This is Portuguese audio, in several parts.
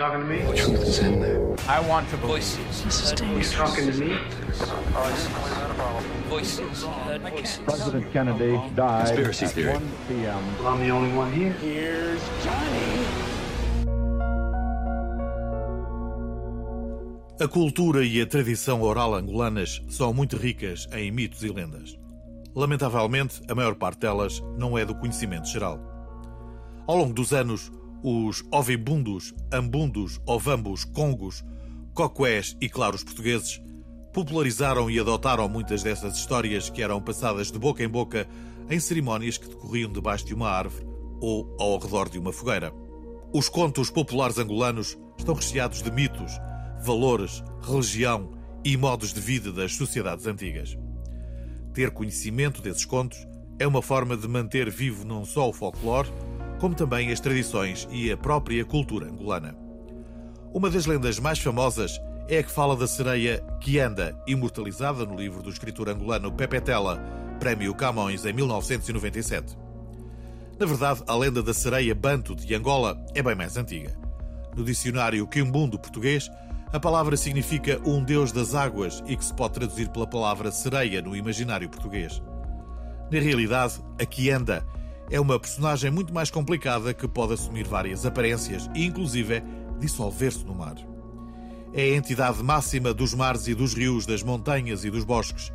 talking to me? The truth is in there. I want to voices. You talking to me? Voices. President Kennedy died Conspiracy at theory. 1 p.m. Well, I'm the only one here. Here's Johnny. A cultura e a tradição oral angolanas são muito ricas em mitos e lendas. Lamentavelmente, a maior parte delas não é do conhecimento geral. Ao longo dos anos, os ovibundos, ambundos, ovambos, congos, coqués e claros portugueses popularizaram e adotaram muitas dessas histórias que eram passadas de boca em boca em cerimónias que decorriam debaixo de uma árvore ou ao redor de uma fogueira. Os contos populares angolanos estão recheados de mitos, valores, religião e modos de vida das sociedades antigas. Ter conhecimento desses contos é uma forma de manter vivo não só o folclore, como também as tradições e a própria cultura angolana. Uma das lendas mais famosas é a que fala da sereia Kianda, imortalizada no livro do escritor angolano Pepe Tela, Prémio Camões em 1997. Na verdade, a lenda da sereia Banto de Angola é bem mais antiga. No dicionário Quimbundo português, a palavra significa um deus das águas e que se pode traduzir pela palavra sereia no imaginário português. Na realidade, a Kianda é uma personagem muito mais complicada que pode assumir várias aparências e, inclusive, dissolver-se no mar. É a entidade máxima dos mares e dos rios, das montanhas e dos bosques.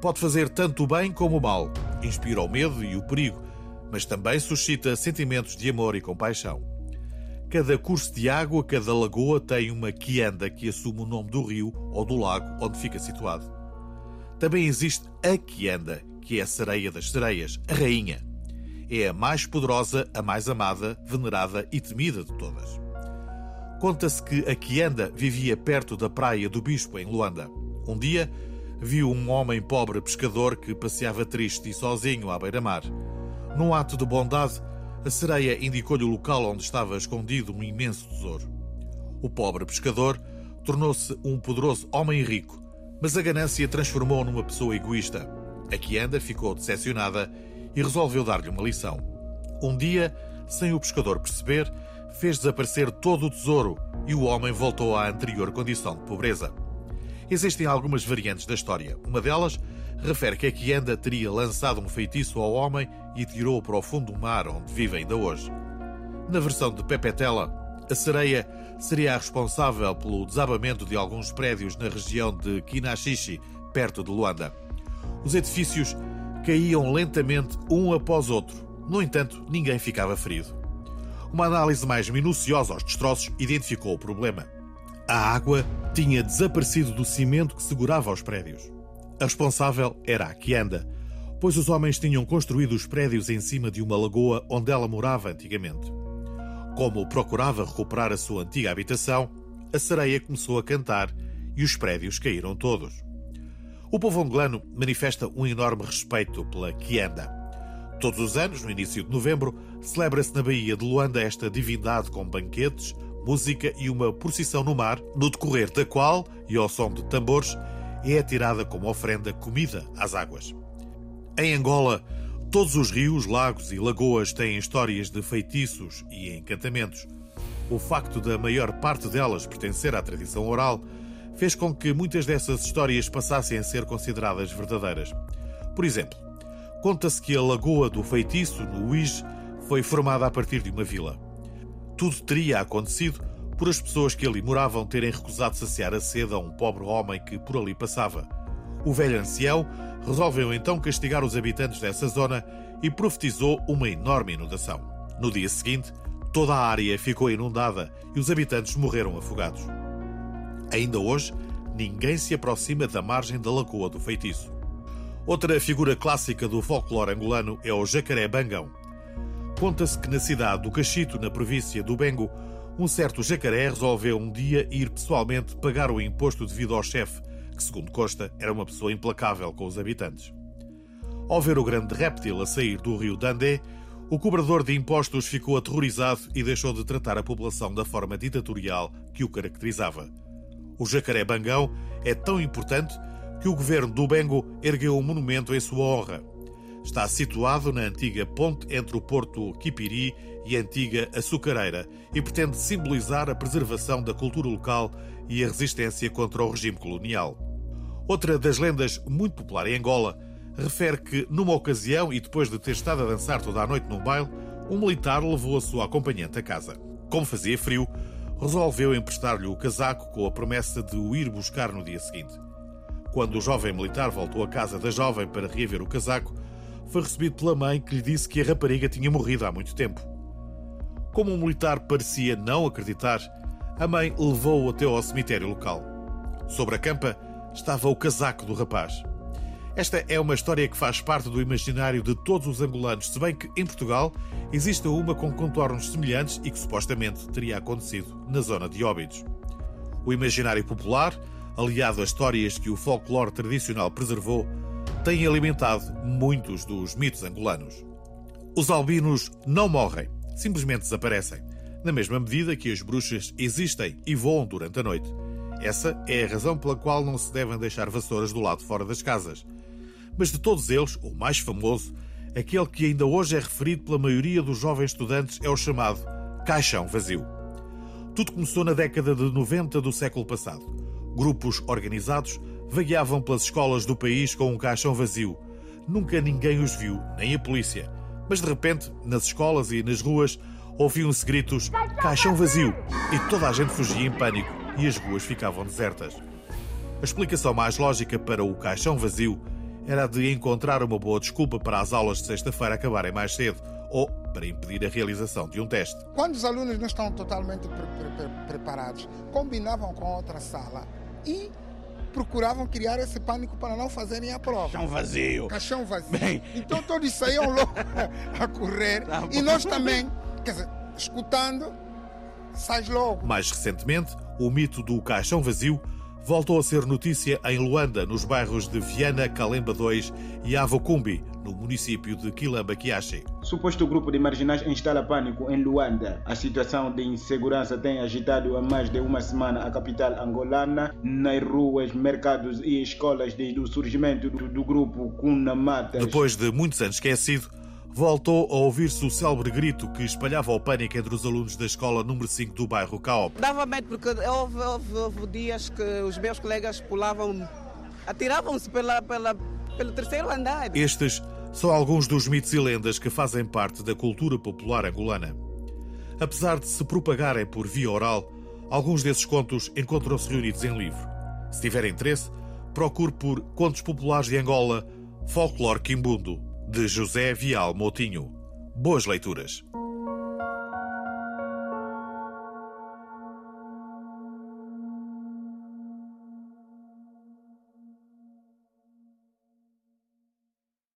Pode fazer tanto o bem como o mal, inspira o medo e o perigo, mas também suscita sentimentos de amor e compaixão. Cada curso de água, cada lagoa tem uma quianda que assume o nome do rio ou do lago onde fica situado. Também existe a quianda, que é a sereia das sereias, a rainha. É a mais poderosa, a mais amada, venerada e temida de todas. Conta-se que a quianda vivia perto da praia do Bispo, em Luanda. Um dia, viu um homem pobre pescador que passeava triste e sozinho à beira-mar. Num ato de bondade, a sereia indicou-lhe o local onde estava escondido um imenso tesouro. O pobre pescador tornou-se um poderoso homem rico, mas a ganância transformou-o numa pessoa egoísta. A Kianda ficou decepcionada e resolveu dar-lhe uma lição. Um dia, sem o pescador perceber, fez desaparecer todo o tesouro e o homem voltou à anterior condição de pobreza. Existem algumas variantes da história. Uma delas refere que a Kianda teria lançado um feitiço ao homem e tirou-o para o fundo do mar, onde vive ainda hoje. Na versão de Pepe Tela, a sereia seria a responsável pelo desabamento de alguns prédios na região de Kinaxishi, perto de Luanda. Os edifícios caíam lentamente um após outro. No entanto, ninguém ficava ferido. Uma análise mais minuciosa aos destroços identificou o problema. A água tinha desaparecido do cimento que segurava os prédios. A responsável era a Kianda, pois os homens tinham construído os prédios em cima de uma lagoa onde ela morava antigamente. Como procurava recuperar a sua antiga habitação, a sereia começou a cantar e os prédios caíram todos. O povo angolano manifesta um enorme respeito pela Kianda. Todos os anos, no início de novembro, celebra-se na Baía de Luanda esta divindade com banquetes, música e uma procissão no mar, no decorrer da qual, e ao som de tambores, é atirada como oferenda comida às águas. Em Angola, todos os rios, lagos e lagoas têm histórias de feitiços e encantamentos. O facto da maior parte delas pertencer à tradição oral fez com que muitas dessas histórias passassem a ser consideradas verdadeiras. Por exemplo, conta-se que a Lagoa do Feitiço, no Uige, foi formada a partir de uma vila. Tudo teria acontecido por as pessoas que ali moravam terem recusado saciar a sede a um pobre homem que por ali passava. O velho ancião resolveu então castigar os habitantes dessa zona e profetizou uma enorme inundação. No dia seguinte, toda a área ficou inundada e os habitantes morreram afogados. Ainda hoje, ninguém se aproxima da margem da Lagoa do Feitiço. Outra figura clássica do folclore angolano é o jacaré bangão. Conta-se que na cidade do Cachito, na província do Bengo, um certo jacaré resolveu um dia ir pessoalmente pagar o imposto devido ao chefe, que, segundo Costa, era uma pessoa implacável com os habitantes. Ao ver o grande réptil a sair do rio Dandé, o cobrador de impostos ficou aterrorizado e deixou de tratar a população da forma ditatorial que o caracterizava. O jacaré bangão é tão importante que o governo do Bengo ergueu um monumento em sua honra. Está situado na antiga ponte entre o Porto Quipiri e a antiga Açucareira e pretende simbolizar a preservação da cultura local e a resistência contra o regime colonial. Outra das lendas muito popular em Angola refere que, numa ocasião e depois de ter estado a dançar toda a noite num baile, um militar levou a sua acompanhante a casa. Como fazia frio, resolveu emprestar-lhe o casaco com a promessa de o ir buscar no dia seguinte. Quando o jovem militar voltou à casa da jovem para reaver o casaco, foi recebido pela mãe que lhe disse que a rapariga tinha morrido há muito tempo. Como o militar parecia não acreditar, a mãe levou-o até ao cemitério local. Sobre a campa estava o casaco do rapaz. Esta é uma história que faz parte do imaginário de todos os angolanos, se bem que em Portugal existe uma com contornos semelhantes e que supostamente teria acontecido na zona de Óbidos. O imaginário popular, aliado a histórias que o folclore tradicional preservou, tem alimentado muitos dos mitos angolanos. Os albinos não morrem, simplesmente desaparecem, na mesma medida que as bruxas existem e voam durante a noite. Essa é a razão pela qual não se devem deixar vassouras do lado fora das casas. Mas de todos eles, o mais famoso, aquele que ainda hoje é referido pela maioria dos jovens estudantes, é o chamado caixão vazio. Tudo começou na década de 90 do século passado. Grupos organizados vagueavam pelas escolas do país com um caixão vazio. Nunca ninguém os viu, nem a polícia. Mas de repente, nas escolas e nas ruas, ouviam-se gritos: caixão vazio! E toda a gente fugia em pânico e as ruas ficavam desertas. A explicação mais lógica para o caixão vazio era de encontrar uma boa desculpa para as aulas de sexta-feira acabarem mais cedo ou para impedir a realização de um teste. Quando os alunos não estão totalmente pre pre preparados, combinavam com outra sala e procuravam criar esse pânico para não fazerem a prova. Caixão vazio. Caixão vazio. Bem... Então todos saíam logo a correr tá e nós também, quer dizer, escutando, sais logo. Mais recentemente, o mito do caixão vazio voltou a ser notícia em Luanda, nos bairros de Viana, Calemba 2 e Avocumbi, no município de Quilamba Quiache. Suposto grupo de marginais instala pânico em Luanda. A situação de insegurança tem agitado há mais de uma semana a capital angolana. Nas ruas, mercados e escolas desde o surgimento do, do grupo Cuna Matas. Depois de muitos anos esquecido, voltou a ouvir-se o célebre grito que espalhava o pânico entre os alunos da escola número 5 do bairro Caop. Dava medo porque houve, houve, houve dias que os meus colegas pulavam, atiravam-se pela, pela, pelo terceiro andar. Estes são alguns dos mitos e lendas que fazem parte da cultura popular angolana. Apesar de se propagarem por via oral, alguns desses contos encontram-se reunidos em livro. Se tiver interesse, procure por Contos Populares de Angola, Folclore Quimbundo, de José Vial Moutinho. Boas leituras!